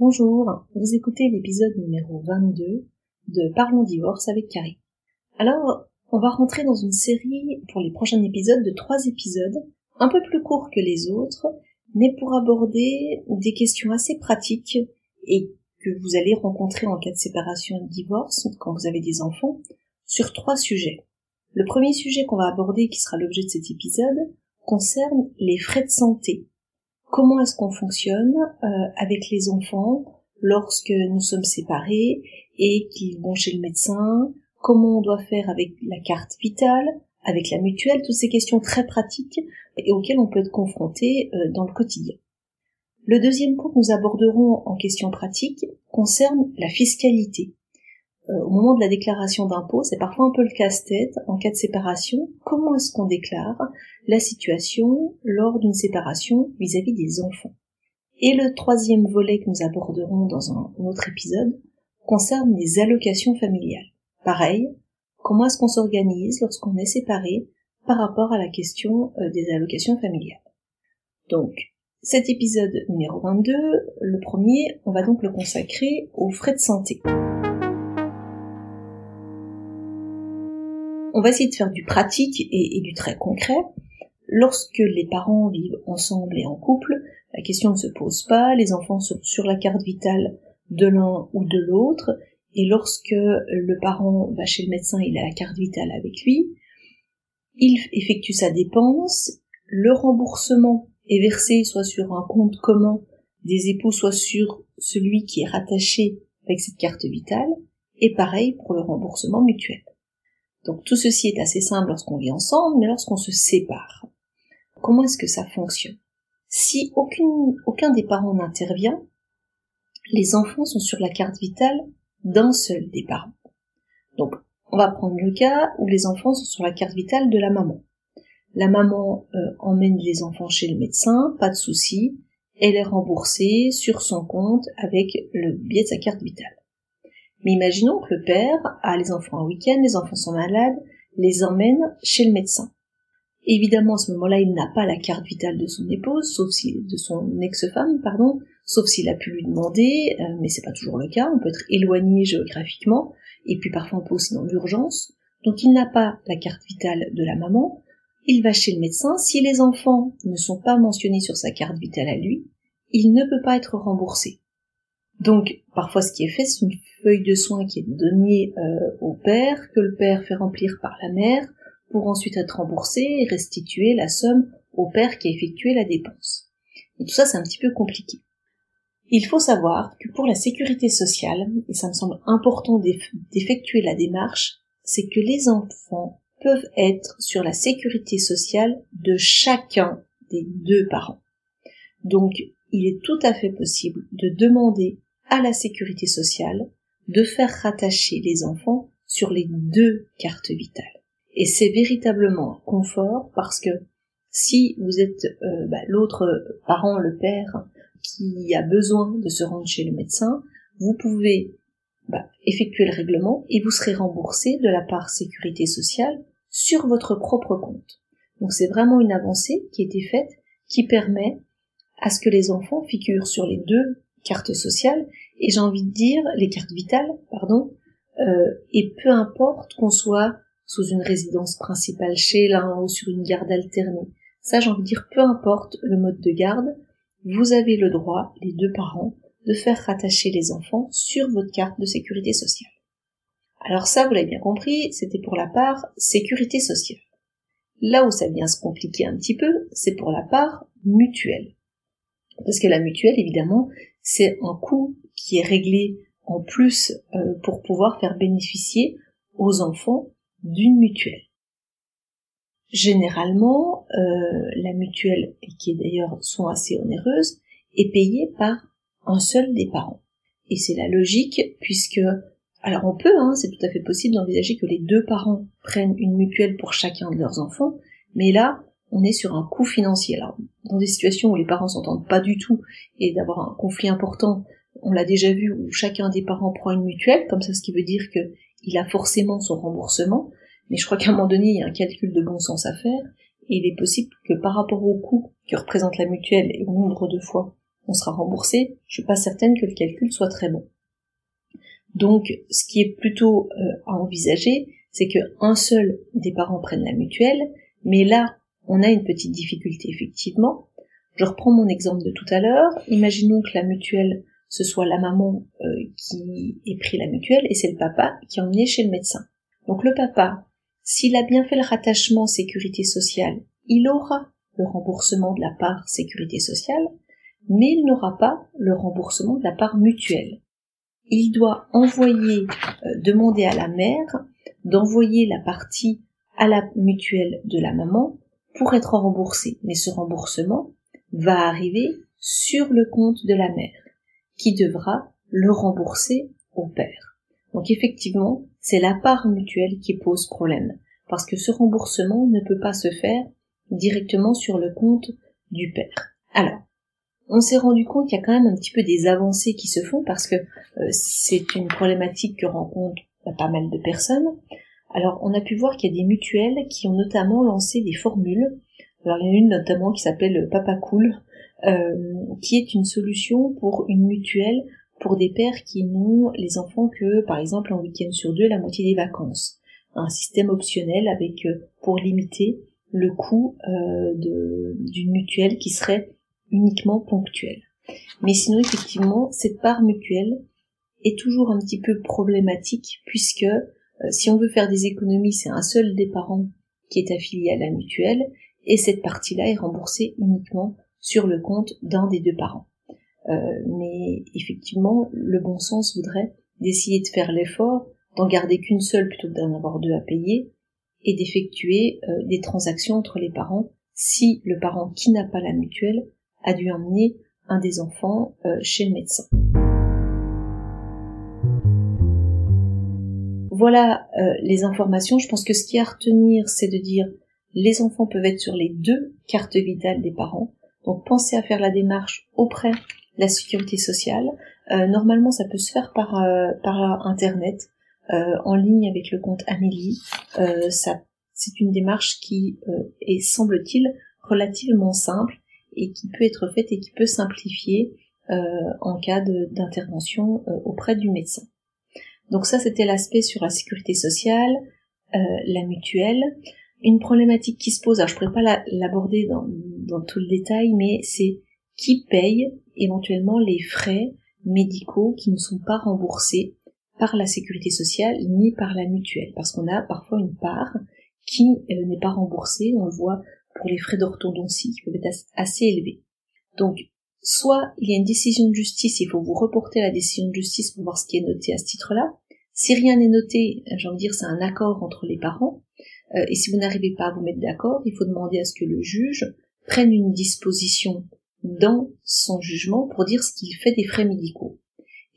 Bonjour, vous écoutez l'épisode numéro 22 de Parlons divorce avec Carrie. Alors, on va rentrer dans une série pour les prochains épisodes de trois épisodes, un peu plus courts que les autres, mais pour aborder des questions assez pratiques et que vous allez rencontrer en cas de séparation et de divorce quand vous avez des enfants sur trois sujets. Le premier sujet qu'on va aborder, qui sera l'objet de cet épisode, concerne les frais de santé comment est-ce qu'on fonctionne euh, avec les enfants lorsque nous sommes séparés et qu'ils vont chez le médecin, comment on doit faire avec la carte vitale, avec la mutuelle, toutes ces questions très pratiques et auxquelles on peut être confronté euh, dans le quotidien. Le deuxième point que nous aborderons en question pratique concerne la fiscalité. Euh, au moment de la déclaration d'impôt, c'est parfois un peu le casse-tête en cas de séparation. Comment est-ce qu'on déclare la situation lors d'une séparation vis-à-vis des enfants? Et le troisième volet que nous aborderons dans un autre épisode concerne les allocations familiales. Pareil, comment est-ce qu'on s'organise lorsqu'on est séparé par rapport à la question euh, des allocations familiales? Donc, cet épisode numéro 22, le premier, on va donc le consacrer aux frais de santé. On va essayer de faire du pratique et, du très concret. Lorsque les parents vivent ensemble et en couple, la question ne se pose pas, les enfants sont sur la carte vitale de l'un ou de l'autre, et lorsque le parent va chez le médecin, il a la carte vitale avec lui, il effectue sa dépense, le remboursement est versé soit sur un compte commun des époux, soit sur celui qui est rattaché avec cette carte vitale, et pareil pour le remboursement mutuel. Donc tout ceci est assez simple lorsqu'on vit ensemble, mais lorsqu'on se sépare, comment est-ce que ça fonctionne? Si aucun des parents n'intervient, les enfants sont sur la carte vitale d'un seul des parents. Donc on va prendre le cas où les enfants sont sur la carte vitale de la maman. La maman euh, emmène les enfants chez le médecin, pas de souci, elle est remboursée sur son compte avec le biais de sa carte vitale. Mais imaginons que le père a les enfants un week-end, les enfants sont malades, les emmène chez le médecin. Évidemment, à ce moment-là, il n'a pas la carte vitale de son épouse, sauf si, de son ex-femme, pardon, sauf s'il a pu lui demander, euh, mais c'est pas toujours le cas, on peut être éloigné géographiquement, et puis parfois on peut aussi dans l'urgence. Donc il n'a pas la carte vitale de la maman, il va chez le médecin, si les enfants ne sont pas mentionnés sur sa carte vitale à lui, il ne peut pas être remboursé. Donc, parfois, ce qui est fait, c'est une feuille de soins qui est donnée euh, au père, que le père fait remplir par la mère, pour ensuite être remboursé et restituer la somme au père qui a effectué la dépense. Et tout ça, c'est un petit peu compliqué. Il faut savoir que pour la sécurité sociale, et ça me semble important d'effectuer la démarche, c'est que les enfants peuvent être sur la sécurité sociale de chacun des deux parents. Donc, il est tout à fait possible de demander à la sécurité sociale de faire rattacher les enfants sur les deux cartes vitales. Et c'est véritablement confort parce que si vous êtes euh, bah, l'autre parent, le père, qui a besoin de se rendre chez le médecin, vous pouvez bah, effectuer le règlement et vous serez remboursé de la part sécurité sociale sur votre propre compte. Donc c'est vraiment une avancée qui a été faite qui permet à ce que les enfants figurent sur les deux cartes sociales et j'ai envie de dire les cartes vitales, pardon, euh, et peu importe qu'on soit sous une résidence principale chez l'un ou sur une garde alternée. Ça, j'ai envie de dire, peu importe le mode de garde, vous avez le droit, les deux parents, de faire rattacher les enfants sur votre carte de sécurité sociale. Alors ça, vous l'avez bien compris, c'était pour la part sécurité sociale. Là où ça vient se compliquer un petit peu, c'est pour la part mutuelle. Parce que la mutuelle, évidemment, c'est un coût qui est réglé en plus euh, pour pouvoir faire bénéficier aux enfants d'une mutuelle. Généralement, euh, la mutuelle, qui d'ailleurs sont assez onéreuses, est payée par un seul des parents. Et c'est la logique puisque, alors on peut, hein, c'est tout à fait possible d'envisager que les deux parents prennent une mutuelle pour chacun de leurs enfants, mais là, on est sur un coût financier. Alors, dans des situations où les parents s'entendent pas du tout et d'avoir un conflit important, on l'a déjà vu où chacun des parents prend une mutuelle, comme ça ce qui veut dire que il a forcément son remboursement, mais je crois qu'à un moment donné, il y a un calcul de bon sens à faire, et il est possible que par rapport au coût que représente la mutuelle et au nombre de fois on sera remboursé, je suis pas certaine que le calcul soit très bon. Donc, ce qui est plutôt euh, à envisager, c'est que un seul des parents prenne la mutuelle, mais là, on a une petite difficulté effectivement. Je reprends mon exemple de tout à l'heure. Imaginons que la mutuelle, ce soit la maman euh, qui ait pris la mutuelle et c'est le papa qui est emmené chez le médecin. Donc le papa, s'il a bien fait le rattachement sécurité sociale, il aura le remboursement de la part sécurité sociale, mais il n'aura pas le remboursement de la part mutuelle. Il doit envoyer, euh, demander à la mère d'envoyer la partie à la mutuelle de la maman pour être remboursé. Mais ce remboursement va arriver sur le compte de la mère, qui devra le rembourser au père. Donc effectivement, c'est la part mutuelle qui pose problème, parce que ce remboursement ne peut pas se faire directement sur le compte du père. Alors, on s'est rendu compte qu'il y a quand même un petit peu des avancées qui se font parce que euh, c'est une problématique que rencontrent pas mal de personnes. Alors, on a pu voir qu'il y a des mutuelles qui ont notamment lancé des formules. Alors, il y en a une notamment qui s'appelle Papa Cool, euh, qui est une solution pour une mutuelle pour des pères qui n'ont les enfants que, par exemple, un week-end sur deux, la moitié des vacances. Un système optionnel avec, euh, pour limiter le coût euh, d'une mutuelle qui serait uniquement ponctuelle. Mais sinon, effectivement, cette part mutuelle est toujours un petit peu problématique puisque si on veut faire des économies, c'est un seul des parents qui est affilié à la mutuelle, et cette partie-là est remboursée uniquement sur le compte d'un des deux parents. Euh, mais effectivement, le bon sens voudrait d'essayer de faire l'effort d'en garder qu'une seule plutôt que d'en avoir deux à payer, et d'effectuer euh, des transactions entre les parents si le parent qui n'a pas la mutuelle a dû emmener un des enfants chez le médecin. Voilà euh, les informations. Je pense que ce qui est à retenir, c'est de dire les enfants peuvent être sur les deux cartes vitales des parents. Donc pensez à faire la démarche auprès de la sécurité sociale. Euh, normalement, ça peut se faire par, euh, internet, en ligne avec le compte Amélie. c'est une démarche qui est, semble-t-il, relativement simple et qui peut être faite et qui peut simplifier en cas d'intervention auprès du médecin. Donc ça, c'était l'aspect sur la sécurité sociale, euh, la mutuelle. Une problématique qui se pose, alors je pourrais pas l'aborder dans, dans tout le détail, mais c'est qui paye éventuellement les frais médicaux qui ne sont pas remboursés par la sécurité sociale ni par la mutuelle, parce qu'on a parfois une part qui euh, n'est pas remboursée, on le voit pour les frais d'orthodontie qui peuvent être assez élevés. Donc soit il y a une décision de justice, il faut vous reporter la décision de justice pour voir ce qui est noté à ce titre-là. Si rien n'est noté, j'ai envie de dire c'est un accord entre les parents. Euh, et si vous n'arrivez pas à vous mettre d'accord, il faut demander à ce que le juge prenne une disposition dans son jugement pour dire ce qu'il fait des frais médicaux.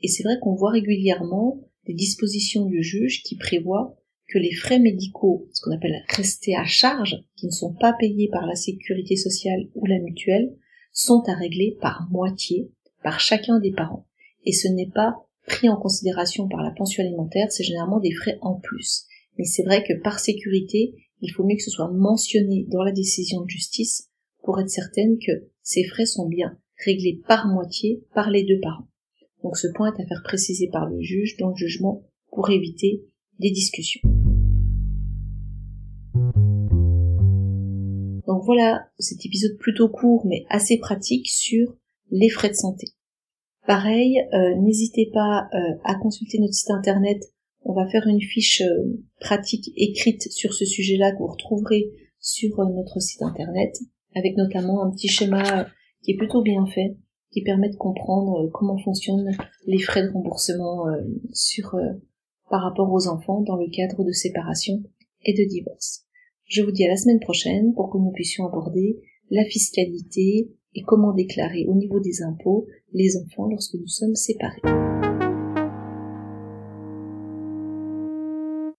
Et c'est vrai qu'on voit régulièrement des dispositions du juge qui prévoient que les frais médicaux, ce qu'on appelle restés à charge, qui ne sont pas payés par la sécurité sociale ou la mutuelle, sont à régler par moitié par chacun des parents. Et ce n'est pas pris en considération par la pension alimentaire, c'est généralement des frais en plus. Mais c'est vrai que par sécurité, il faut mieux que ce soit mentionné dans la décision de justice pour être certaine que ces frais sont bien réglés par moitié par les deux parents. Donc ce point est à faire préciser par le juge dans le jugement pour éviter des discussions. Voilà cet épisode plutôt court mais assez pratique sur les frais de santé. Pareil, euh, n'hésitez pas euh, à consulter notre site internet. On va faire une fiche euh, pratique écrite sur ce sujet-là que vous retrouverez sur notre site internet, avec notamment un petit schéma qui est plutôt bien fait, qui permet de comprendre comment fonctionnent les frais de remboursement sur par rapport aux enfants dans le cadre de séparation et de divorce. Je vous dis à la semaine prochaine pour que nous puissions aborder la fiscalité et comment déclarer au niveau des impôts les enfants lorsque nous sommes séparés.